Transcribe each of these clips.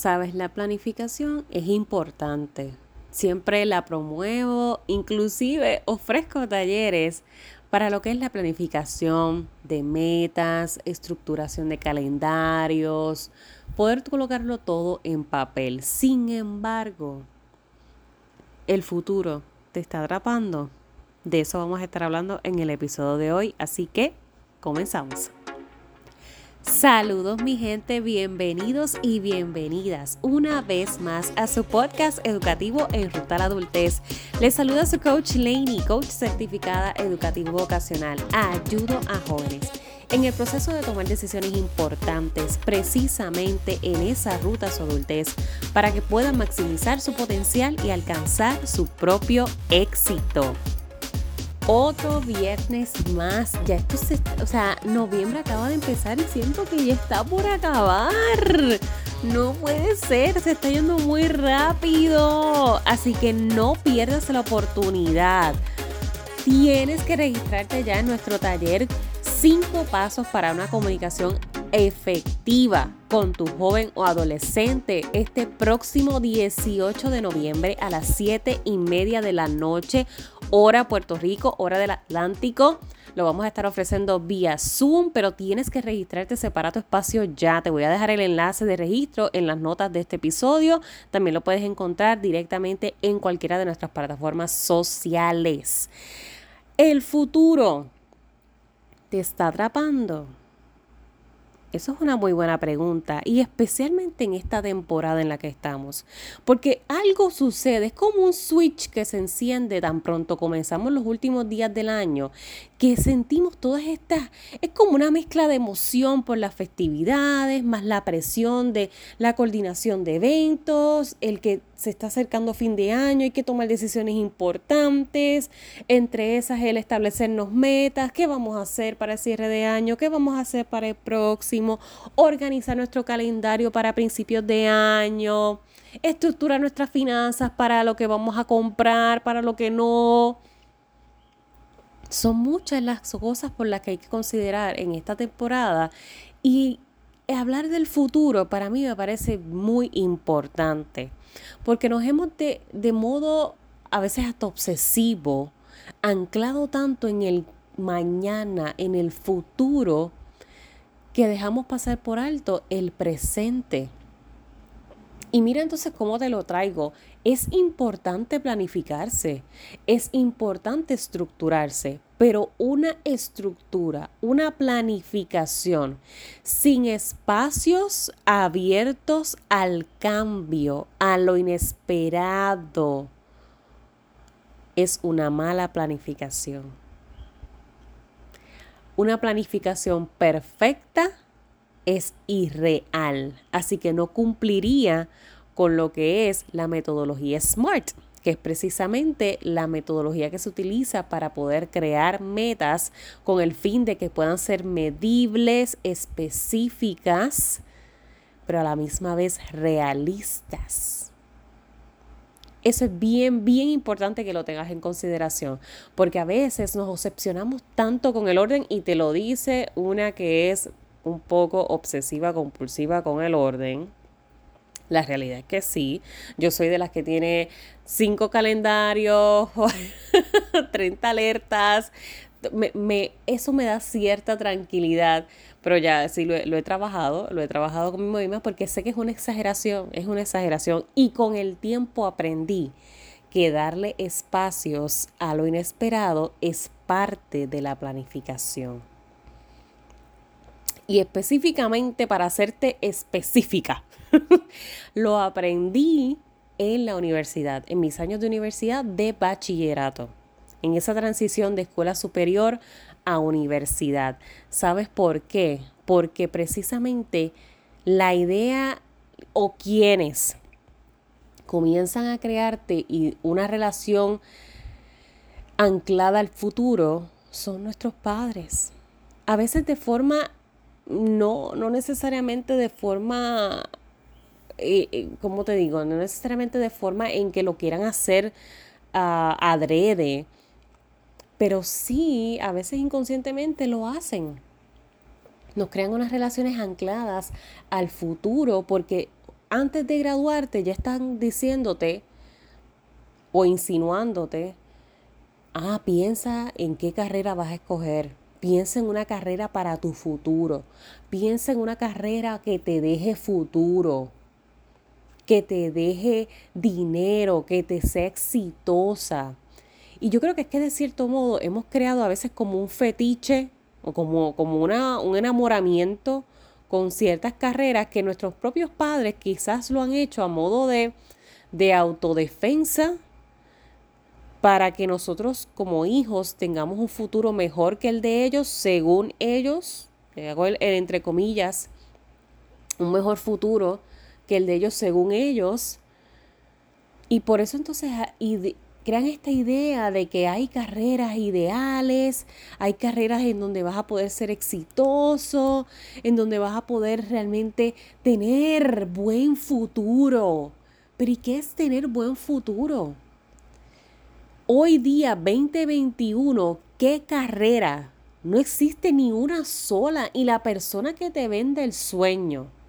Sabes, la planificación es importante. Siempre la promuevo, inclusive ofrezco talleres para lo que es la planificación de metas, estructuración de calendarios, poder colocarlo todo en papel. Sin embargo, el futuro te está atrapando. De eso vamos a estar hablando en el episodio de hoy, así que comenzamos. Saludos mi gente, bienvenidos y bienvenidas una vez más a su podcast educativo en Ruta a la Adultez. Les saluda su coach Laney, coach certificada educativo vocacional. Ayudo a jóvenes en el proceso de tomar decisiones importantes precisamente en esa ruta a su adultez para que puedan maximizar su potencial y alcanzar su propio éxito otro viernes más. Ya esto se, o sea, noviembre acaba de empezar y siento que ya está por acabar. No puede ser, se está yendo muy rápido. Así que no pierdas la oportunidad. Tienes que registrarte ya en nuestro taller 5 pasos para una comunicación efectiva con tu joven o adolescente este próximo 18 de noviembre a las 7 y media de la noche hora Puerto Rico, hora del Atlántico. Lo vamos a estar ofreciendo vía Zoom, pero tienes que registrarte separado espacio ya. Te voy a dejar el enlace de registro en las notas de este episodio. También lo puedes encontrar directamente en cualquiera de nuestras plataformas sociales. El futuro te está atrapando. Eso es una muy buena pregunta y especialmente en esta temporada en la que estamos, porque algo sucede, es como un switch que se enciende tan pronto comenzamos los últimos días del año, que sentimos todas estas, es como una mezcla de emoción por las festividades, más la presión de la coordinación de eventos, el que se está acercando fin de año, hay que tomar decisiones importantes, entre esas el establecernos metas, qué vamos a hacer para el cierre de año, qué vamos a hacer para el próximo, organizar nuestro calendario para principios de año, estructurar nuestras finanzas para lo que vamos a comprar, para lo que no son muchas las cosas por las que hay que considerar en esta temporada y hablar del futuro para mí me parece muy importante porque nos hemos de, de modo a veces hasta obsesivo anclado tanto en el mañana, en el futuro, que dejamos pasar por alto el presente. Y mira entonces cómo te lo traigo. Es importante planificarse, es importante estructurarse, pero una estructura, una planificación sin espacios abiertos al cambio, a lo inesperado, es una mala planificación. Una planificación perfecta es irreal, así que no cumpliría con lo que es la metodología SMART, que es precisamente la metodología que se utiliza para poder crear metas con el fin de que puedan ser medibles, específicas, pero a la misma vez realistas. Eso es bien, bien importante que lo tengas en consideración, porque a veces nos obsesionamos tanto con el orden y te lo dice una que es un poco obsesiva, compulsiva con el orden. La realidad es que sí. Yo soy de las que tiene cinco calendarios, 30 alertas. Eso me da cierta tranquilidad, pero ya sí lo he, trabajado, lo he trabajado con mi misma porque sé que es una exageración, es una exageración y con el tiempo aprendí que darle espacios a lo inesperado es parte de la planificación y específicamente para hacerte específica. lo aprendí en la universidad, en mis años de universidad de bachillerato, en esa transición de escuela superior a universidad. ¿Sabes por qué? Porque precisamente la idea o quienes comienzan a crearte y una relación anclada al futuro son nuestros padres. A veces de forma no, no necesariamente de forma, eh, eh, ¿cómo te digo? No necesariamente de forma en que lo quieran hacer uh, adrede, pero sí, a veces inconscientemente lo hacen. Nos crean unas relaciones ancladas al futuro porque antes de graduarte ya están diciéndote o insinuándote, ah, piensa en qué carrera vas a escoger. Piensa en una carrera para tu futuro. Piensa en una carrera que te deje futuro, que te deje dinero, que te sea exitosa. Y yo creo que es que de cierto modo hemos creado a veces como un fetiche o como, como una, un enamoramiento con ciertas carreras que nuestros propios padres quizás lo han hecho a modo de, de autodefensa para que nosotros como hijos tengamos un futuro mejor que el de ellos, según ellos, hago el, entre comillas, un mejor futuro que el de ellos según ellos. Y por eso entonces crean esta idea de que hay carreras ideales, hay carreras en donde vas a poder ser exitoso, en donde vas a poder realmente tener buen futuro. Pero ¿y qué es tener buen futuro? Hoy día 2021, ¿qué carrera? No existe ni una sola y la persona que te vende el sueño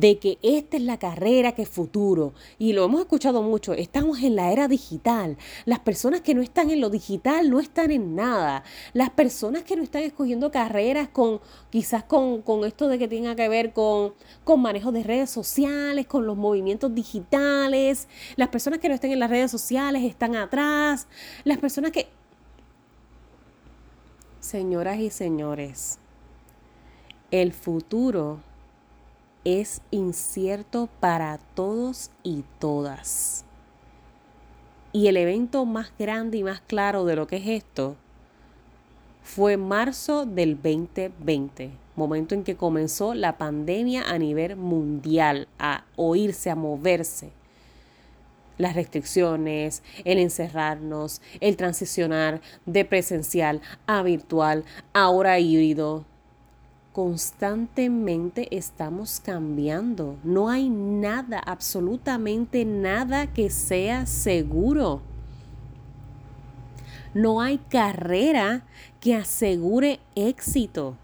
de que esta es la carrera que es futuro. Y lo hemos escuchado mucho, estamos en la era digital. Las personas que no están en lo digital no están en nada. Las personas que no están escogiendo carreras con quizás con, esto de que tenga que ver con, con manejo de redes sociales, con los movimientos digitales. Las personas que no están en las redes sociales están atrás. Las personas que... Señoras y señores, el futuro es incierto para todos y todas. Y el evento más grande y más claro de lo que es esto fue marzo del 2020, momento en que comenzó la pandemia a nivel mundial, a oírse, a moverse. Las restricciones, el encerrarnos, el transicionar de presencial a virtual, ahora híbrido, constantemente estamos cambiando. No hay nada, absolutamente nada que sea seguro. No hay carrera que asegure éxito.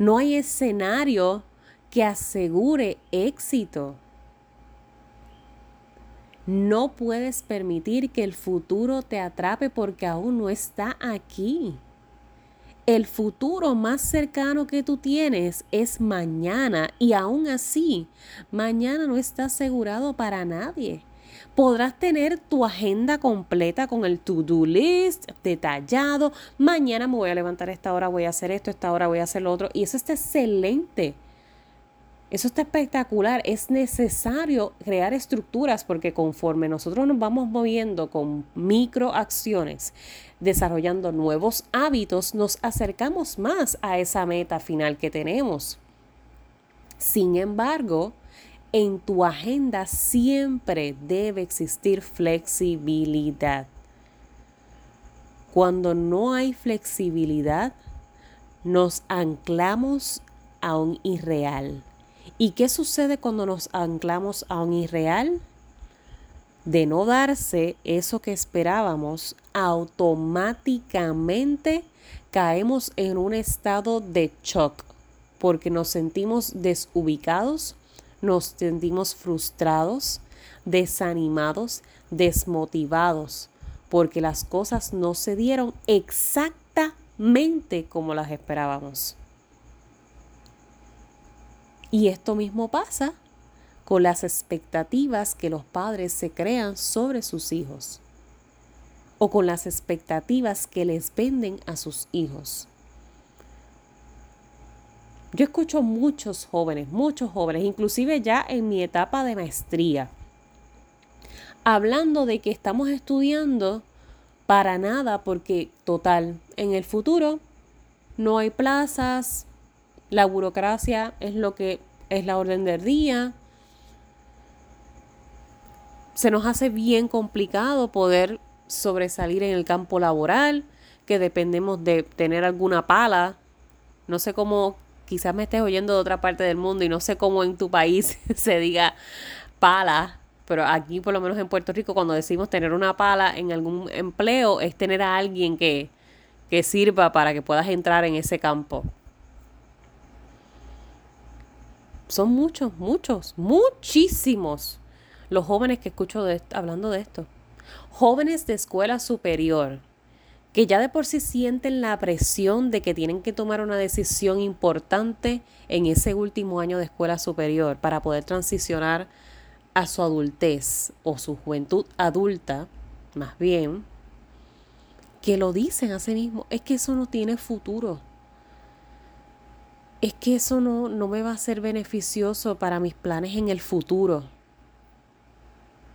No hay escenario que asegure éxito. No puedes permitir que el futuro te atrape porque aún no está aquí. El futuro más cercano que tú tienes es mañana y aún así, mañana no está asegurado para nadie. Podrás tener tu agenda completa con el to-do list detallado. Mañana me voy a levantar a esta hora, voy a hacer esto, esta hora voy a hacer lo otro. Y eso está excelente. Eso está espectacular. Es necesario crear estructuras porque conforme nosotros nos vamos moviendo con microacciones, desarrollando nuevos hábitos, nos acercamos más a esa meta final que tenemos. Sin embargo, en tu agenda siempre debe existir flexibilidad. Cuando no hay flexibilidad, nos anclamos a un irreal ¿Y qué sucede cuando nos anclamos a un irreal? De no darse eso que esperábamos, automáticamente caemos en un estado de shock porque nos sentimos desubicados, nos sentimos frustrados, desanimados, desmotivados, porque las cosas no se dieron exactamente como las esperábamos. Y esto mismo pasa con las expectativas que los padres se crean sobre sus hijos o con las expectativas que les venden a sus hijos. Yo escucho muchos jóvenes, muchos jóvenes, inclusive ya en mi etapa de maestría, hablando de que estamos estudiando para nada porque total, en el futuro no hay plazas, la burocracia es lo que es la orden del día. Se nos hace bien complicado poder sobresalir en el campo laboral, que dependemos de tener alguna pala. No sé cómo, quizás me estés oyendo de otra parte del mundo y no sé cómo en tu país se diga pala, pero aquí por lo menos en Puerto Rico cuando decimos tener una pala en algún empleo es tener a alguien que, que sirva para que puedas entrar en ese campo. Son muchos, muchos, muchísimos los jóvenes que escucho hablando de esto. Jóvenes de escuela superior que ya de por sí sienten la presión de que tienen que tomar una decisión importante en ese último año de escuela superior para poder transicionar a su adultez o su juventud adulta, más bien, que lo dicen a sí mismo, es que eso no tiene futuro. Es que eso no, no me va a ser beneficioso para mis planes en el futuro.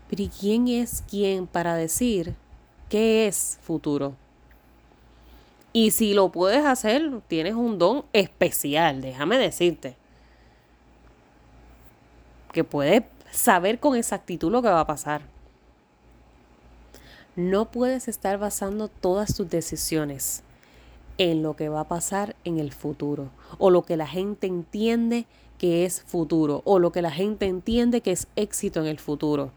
Pero ¿y quién es quién para decir qué es futuro? Y si lo puedes hacer, tienes un don especial, déjame decirte. Que puedes saber con exactitud lo que va a pasar. No puedes estar basando todas tus decisiones en lo que va a pasar en el futuro o lo que la gente entiende que es futuro o lo que la gente entiende que es éxito en el futuro.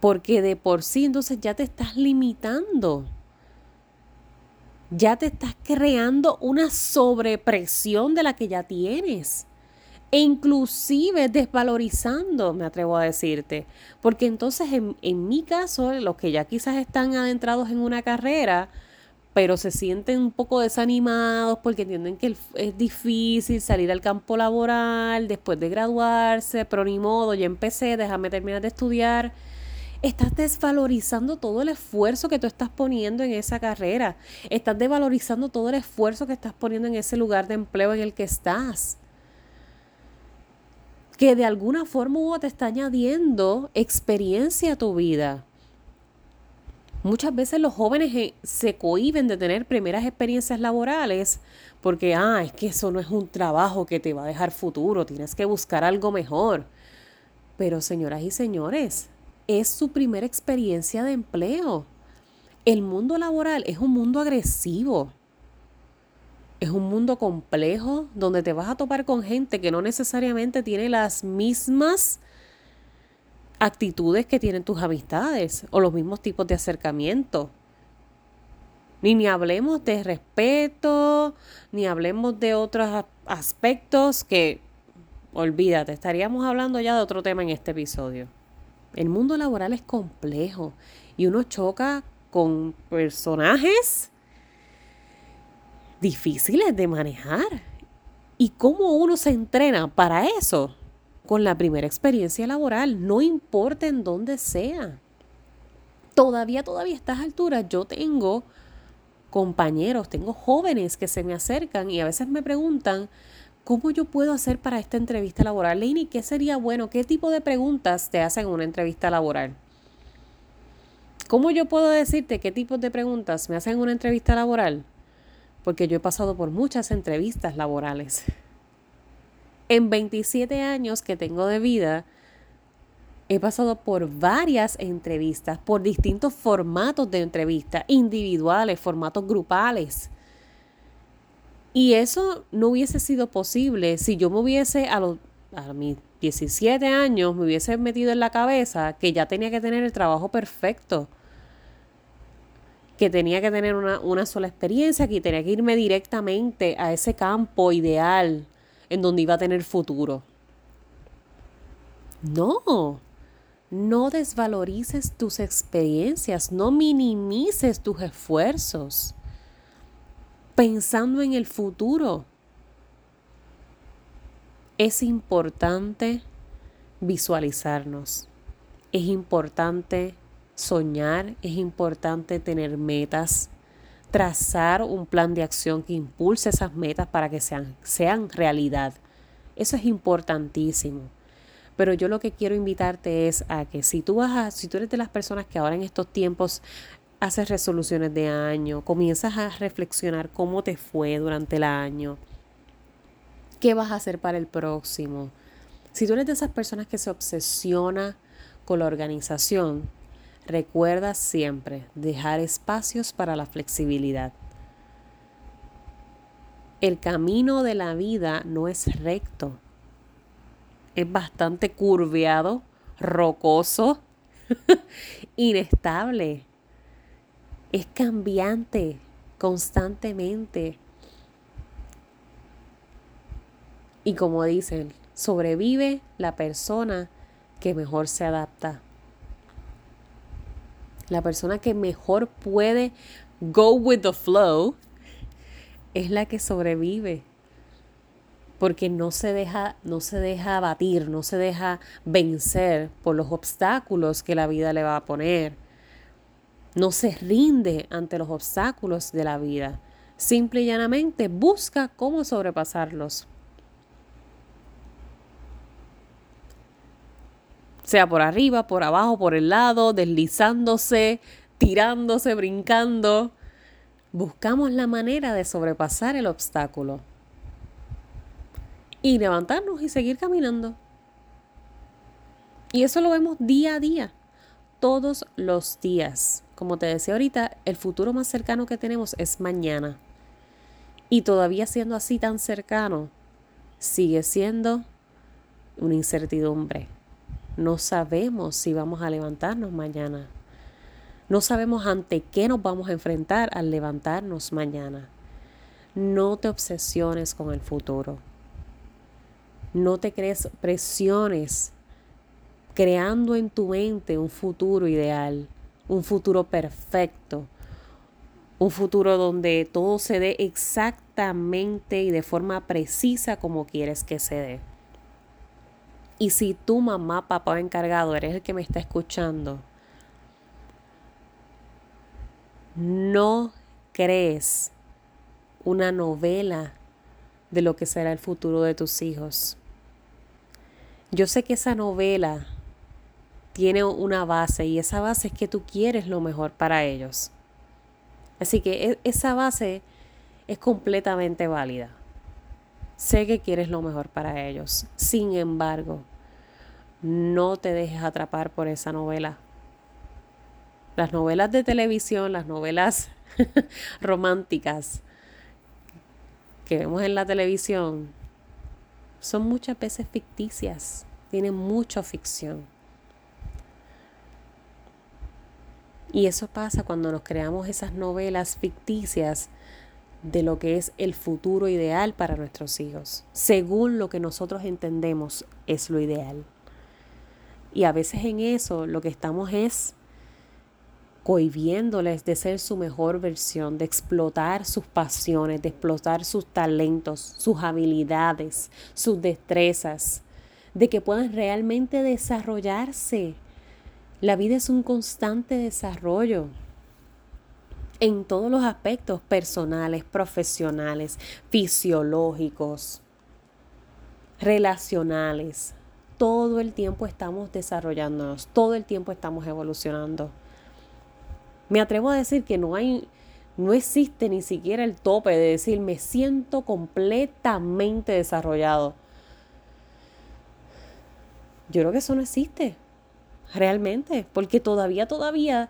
Porque de por sí entonces ya te estás limitando ya te estás creando una sobrepresión de la que ya tienes. E inclusive desvalorizando, me atrevo a decirte. Porque entonces en, en mi caso, los que ya quizás están adentrados en una carrera, pero se sienten un poco desanimados porque entienden que es difícil salir al campo laboral después de graduarse, pero ni modo, ya empecé, déjame terminar de estudiar estás desvalorizando todo el esfuerzo que tú estás poniendo en esa carrera. Estás desvalorizando todo el esfuerzo que estás poniendo en ese lugar de empleo en el que estás. Que de alguna forma te está añadiendo experiencia a tu vida. Muchas veces los jóvenes eh, se cohiben de tener primeras experiencias laborales porque, ah, es que eso no es un trabajo que te va a dejar futuro, tienes que buscar algo mejor. Pero señoras y señores, es su primera experiencia de empleo. El mundo laboral es un mundo agresivo. Es un mundo complejo donde te vas a topar con gente que no necesariamente tiene las mismas actitudes que tienen tus amistades o los mismos tipos de acercamiento. Ni, ni hablemos de respeto, ni hablemos de otros aspectos que, olvídate, estaríamos hablando ya de otro tema en este episodio. El mundo laboral es complejo y uno choca con personajes difíciles de manejar. ¿Y cómo uno se entrena para eso? Con la primera experiencia laboral, no importa en dónde sea. Todavía, todavía a estas alturas yo tengo compañeros, tengo jóvenes que se me acercan y a veces me preguntan, ¿Cómo yo puedo hacer para esta entrevista laboral? Leini, ¿qué sería bueno? ¿Qué tipo de preguntas te hacen en una entrevista laboral? ¿Cómo yo puedo decirte qué tipo de preguntas me hacen en una entrevista laboral? Porque yo he pasado por muchas entrevistas laborales. En 27 años que tengo de vida, he pasado por varias entrevistas, por distintos formatos de entrevistas, individuales, formatos grupales. Y eso no hubiese sido posible si yo me hubiese, a, a mis 17 años, me hubiese metido en la cabeza que ya tenía que tener el trabajo perfecto, que tenía que tener una, una sola experiencia, que tenía que irme directamente a ese campo ideal en donde iba a tener futuro. No, no desvalorices tus experiencias, no minimices tus esfuerzos pensando en el futuro. Es importante visualizarnos. Es importante soñar, es importante tener metas, trazar un plan de acción que impulse esas metas para que sean, sean realidad. Eso es importantísimo. Pero yo lo que quiero invitarte es a que si tú vas a, si tú eres de las personas que ahora en estos tiempos haces resoluciones de año, comienzas a reflexionar cómo te fue durante el año, qué vas a hacer para el próximo. Si tú eres de esas personas que se obsesiona con la organización, recuerda siempre dejar espacios para la flexibilidad. El camino de la vida no es recto. Es bastante curveado, rocoso, inestable es cambiante constantemente. Y como dicen, sobrevive la persona que mejor se adapta. La persona que mejor puede go with the flow es la que sobrevive. Porque no se deja, no se deja abatir, no se deja vencer por los obstáculos que la vida le va a poner. No se rinde ante los obstáculos de la vida. Simple y llanamente busca cómo sobrepasarlos. Sea por arriba, por abajo, por el lado, deslizándose, tirándose, brincando. Buscamos la manera de sobrepasar el obstáculo. Y levantarnos y seguir caminando. Y eso lo vemos día a día, todos los días. Como te decía ahorita, el futuro más cercano que tenemos es mañana. Y todavía siendo así tan cercano, sigue siendo una incertidumbre. No sabemos si vamos a levantarnos mañana. No sabemos ante qué nos vamos a enfrentar al levantarnos mañana. No te obsesiones con el futuro. No te crees presiones creando en tu mente un futuro ideal, un futuro perfecto, un futuro donde todo se dé exactamente y de forma precisa como quieres que se dé. Y si tu mamá, papá encargado eres el que me está escuchando, no crees una novela de lo que será el futuro de tus hijos. Yo sé que esa novela tiene una base y esa base es que tú quieres lo mejor para ellos. Así que e, esa base es completamente válida. Sé que quieres lo mejor para ellos. Sin embargo, no te dejes atrapar por esa novela. Las novelas de televisión, las novelas románticas que vemos en la televisión, son muchas veces ficticias, tienen mucha ficción. Y eso pasa cuando nos creamos esas novelas ficticias de lo que es el futuro ideal para nuestros hijos, según lo que nosotros entendemos es lo ideal. Y a veces en eso lo que estamos es cohibiéndoles de ser su mejor versión, de explotar sus pasiones, de explotar sus talentos, sus habilidades, sus destrezas, de que puedan realmente desarrollarse. La vida es un constante desarrollo en todos los aspectos personales, profesionales, fisiológicos, relacionales. Todo el tiempo estamos desarrollándonos, todo el tiempo estamos evolucionando. Me atrevo a decir que no hay, no existe ni siquiera el tope de decir me siento completamente desarrollado. Yo creo que eso no existe, realmente, porque todavía, todavía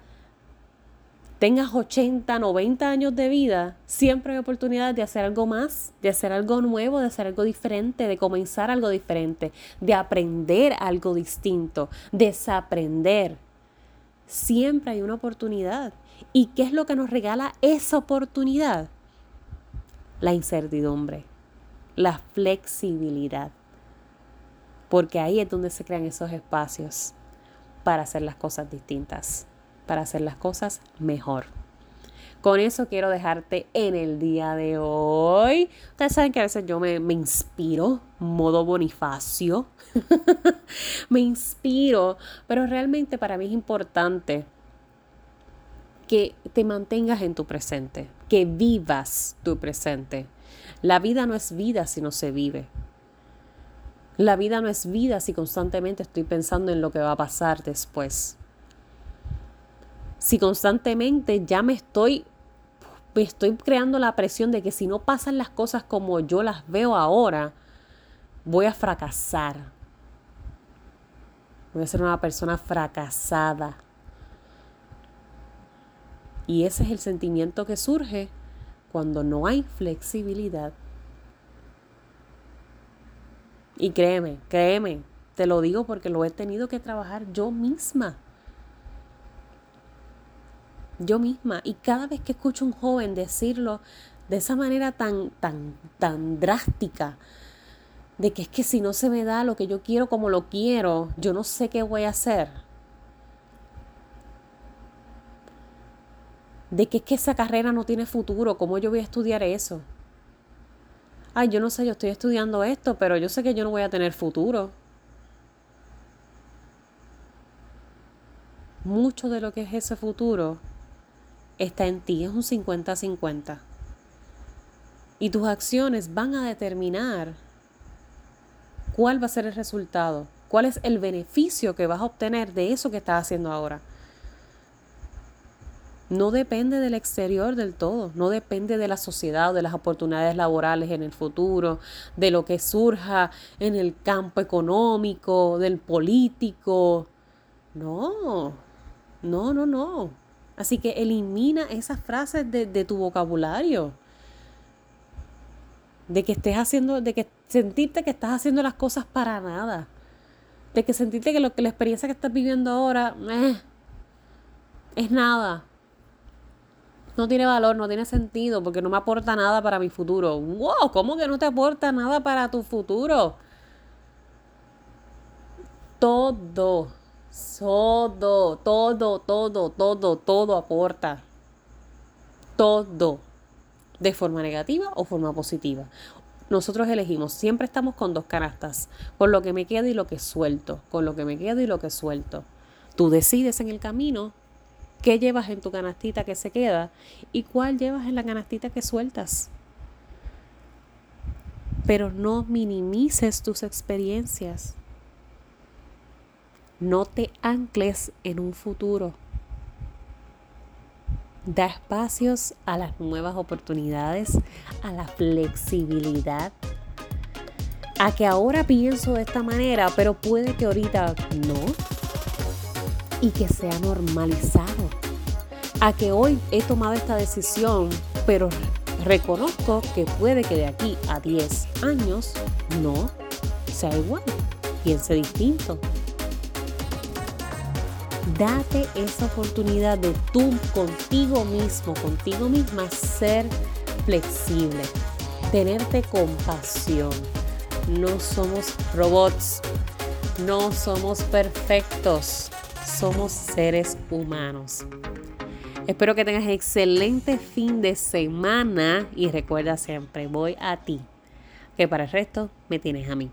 tengas 80, 90 años de vida, siempre hay oportunidad de hacer algo más, de hacer algo nuevo, de hacer algo diferente, de comenzar algo diferente, de aprender algo distinto, desaprender. Siempre hay una oportunidad. ¿Y qué es lo que nos regala esa oportunidad? La incertidumbre, la flexibilidad. Porque ahí es donde se crean esos espacios para hacer las cosas distintas para hacer las cosas mejor. Con eso quiero dejarte en el día de hoy. Ustedes saben que a veces yo me, me inspiro, modo bonifacio. me inspiro, pero realmente para mí es importante que te mantengas en tu presente, que vivas tu presente. La vida no es vida si no se vive. La vida no es vida si constantemente estoy pensando en lo que va a pasar después si constantemente ya me estoy, me estoy creando la presión de que si no pasan las cosas como yo las veo ahora, voy a fracasar. Voy a ser una persona fracasada. Y ese es el sentimiento que surge cuando no hay flexibilidad. Y créeme, créeme, te lo digo porque lo he tenido que trabajar yo misma yo misma. Y cada vez que escucho a un joven decirlo de esa manera tan, tan, tan drástica, de que es que si no se me da lo que yo quiero como lo quiero, yo no sé qué voy a hacer. De que es que esa carrera no tiene futuro, ¿cómo yo voy a estudiar eso? Ay, yo no sé, yo estoy estudiando esto, pero yo sé que yo no voy a tener futuro. Mucho de lo que es ese futuro está en ti, es un 50-50. Y tus acciones van a determinar cuál va a ser el resultado, cuál es el beneficio que vas a obtener de eso que estás haciendo ahora. No depende del exterior del todo, no depende de la sociedad de las oportunidades laborales en el futuro, de lo que surja en el campo económico, del político. No, no, no, no. Así que elimina esas frases de, de tu vocabulario de que estés haciendo, de que sentirte que estás haciendo las cosas para nada, de que sentirte que lo que la experiencia que estás viviendo ahora es nada, no tiene valor, no tiene sentido, porque no me aporta nada para mi futuro. Wow, ¿cómo que no te aporta nada para tu futuro? Todo, todo, todo, todo, todo, todo aporta. Todo de forma negativa o forma positiva. Nosotros elegimos, siempre estamos con dos canastas, con lo que me quedo y lo que suelto, con lo que me quedo y lo que suelto. Tú decides en el camino qué llevas en tu canastita que se queda y cuál llevas en la canastita que sueltas. Pero no minimices tus experiencias. No te ancles en un futuro. Da espacios a las nuevas oportunidades, a la flexibilidad, a que ahora pienso de esta manera, pero puede que ahorita no. Y que sea normalizado. A que hoy he tomado esta decisión, pero reconozco que puede que de aquí a 10 años no sea igual. Piense distinto. Date esa oportunidad de tú contigo mismo, contigo misma, ser flexible, tenerte compasión. No somos robots, no somos perfectos, somos seres humanos. Espero que tengas excelente fin de semana y recuerda siempre, voy a ti, que para el resto me tienes a mí.